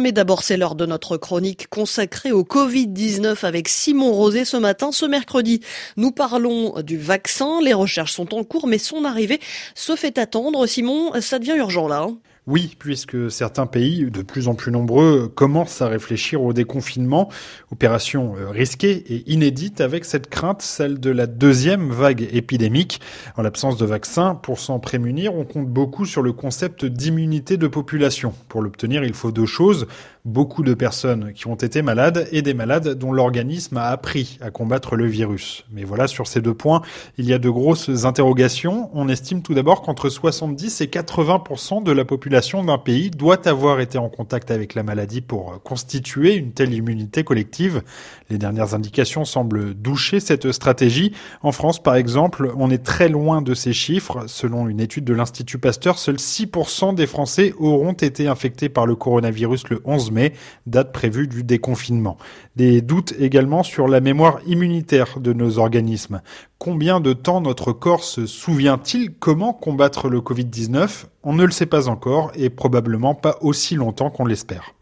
Mais d'abord, c'est l'heure de notre chronique consacrée au Covid-19 avec Simon Rosé ce matin. Ce mercredi, nous parlons du vaccin. Les recherches sont en cours, mais son arrivée se fait attendre. Simon, ça devient urgent là. Hein oui, puisque certains pays, de plus en plus nombreux, commencent à réfléchir au déconfinement, opération euh, risquée et inédite avec cette crainte, celle de la deuxième vague épidémique. En l'absence de vaccin, pour s'en prémunir, on compte beaucoup sur le concept d'immunité de population. Pour l'obtenir, il faut deux choses, beaucoup de personnes qui ont été malades et des malades dont l'organisme a appris à combattre le virus. Mais voilà, sur ces deux points, il y a de grosses interrogations. On estime tout d'abord qu'entre 70 et 80% de la population d'un pays doit avoir été en contact avec la maladie pour constituer une telle immunité collective. Les dernières indications semblent doucher cette stratégie. En France, par exemple, on est très loin de ces chiffres. Selon une étude de l'Institut Pasteur, seuls 6% des Français auront été infectés par le coronavirus le 11 mai, date prévue du déconfinement. Des doutes également sur la mémoire immunitaire de nos organismes. Combien de temps notre corps se souvient-il comment combattre le Covid-19 On ne le sait pas encore et probablement pas aussi longtemps qu'on l'espère.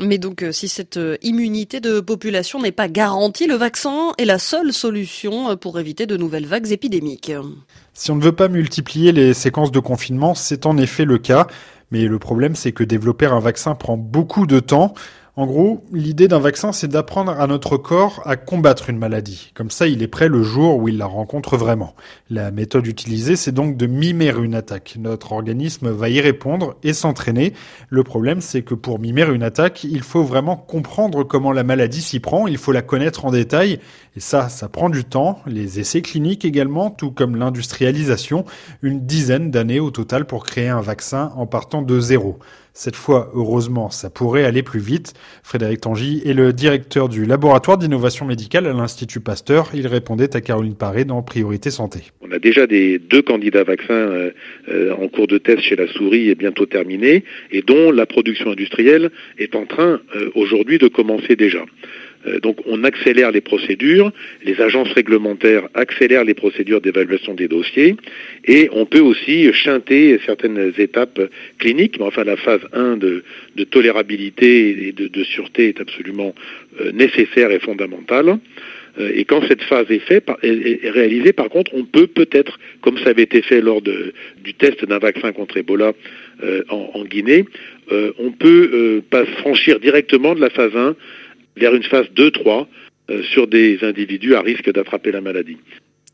Mais donc, euh, si cette euh, immunité de population n'est pas garantie, le vaccin est la seule solution euh, pour éviter de nouvelles vagues épidémiques. Si on ne veut pas multiplier les séquences de confinement, c'est en effet le cas. Mais le problème, c'est que développer un vaccin prend beaucoup de temps. En gros, l'idée d'un vaccin, c'est d'apprendre à notre corps à combattre une maladie. Comme ça, il est prêt le jour où il la rencontre vraiment. La méthode utilisée, c'est donc de mimer une attaque. Notre organisme va y répondre et s'entraîner. Le problème, c'est que pour mimer une attaque, il faut vraiment comprendre comment la maladie s'y prend, il faut la connaître en détail. Et ça, ça prend du temps. Les essais cliniques également, tout comme l'industrialisation. Une dizaine d'années au total pour créer un vaccin en partant de zéro. Cette fois, heureusement, ça pourrait aller plus vite. Frédéric Tangy est le directeur du laboratoire d'innovation médicale à l'Institut Pasteur. Il répondait à Caroline Paré dans Priorité Santé. On a déjà des deux candidats vaccins euh, euh, en cours de test chez la souris et bientôt terminés et dont la production industrielle est en train euh, aujourd'hui de commencer déjà. Euh, donc on accélère les procédures, les agences réglementaires accélèrent les procédures d'évaluation des dossiers et on peut aussi chanter certaines étapes cliniques, mais enfin la phase 1 de, tolérabilité et de, sûreté est absolument euh, nécessaire et fondamentale. Euh, et quand cette phase est, réalisée, par contre, on peut peut-être, comme ça avait été fait lors du test d'un vaccin contre Ebola en, Guinée, on peut pas franchir directement de la phase 1 vers une phase 2-3 euh, sur des individus à risque d'attraper la maladie.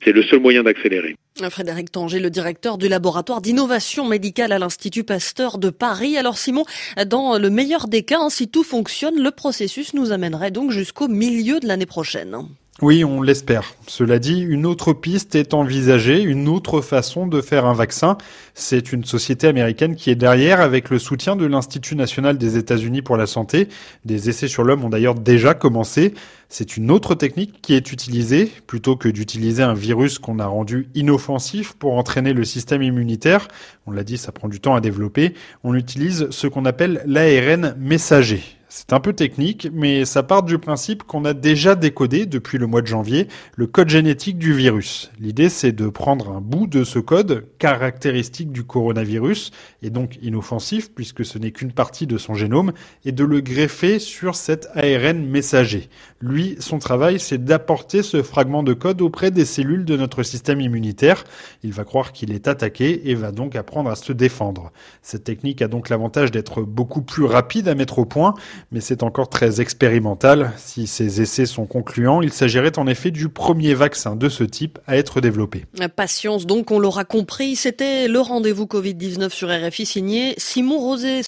C'est le seul moyen d'accélérer. Frédéric Tanger, le directeur du laboratoire d'innovation médicale à l'Institut Pasteur de Paris. Alors Simon, dans le meilleur des cas, hein, si tout fonctionne, le processus nous amènerait donc jusqu'au milieu de l'année prochaine. Oui, on l'espère. Cela dit, une autre piste est envisagée, une autre façon de faire un vaccin. C'est une société américaine qui est derrière avec le soutien de l'Institut national des États-Unis pour la santé. Des essais sur l'homme ont d'ailleurs déjà commencé. C'est une autre technique qui est utilisée, plutôt que d'utiliser un virus qu'on a rendu inoffensif pour entraîner le système immunitaire. On l'a dit, ça prend du temps à développer. On utilise ce qu'on appelle l'ARN messager. C'est un peu technique, mais ça part du principe qu'on a déjà décodé depuis le mois de janvier le code génétique du virus. L'idée, c'est de prendre un bout de ce code caractéristique du coronavirus, et donc inoffensif puisque ce n'est qu'une partie de son génome, et de le greffer sur cet ARN messager. Lui, son travail, c'est d'apporter ce fragment de code auprès des cellules de notre système immunitaire. Il va croire qu'il est attaqué et va donc apprendre à se défendre. Cette technique a donc l'avantage d'être beaucoup plus rapide à mettre au point, mais c'est encore très expérimental. Si ces essais sont concluants, il s'agirait en effet du premier vaccin de ce type à être développé. Patience donc, on l'aura compris, c'était le rendez-vous Covid-19 sur RFI signé Simon Rosé.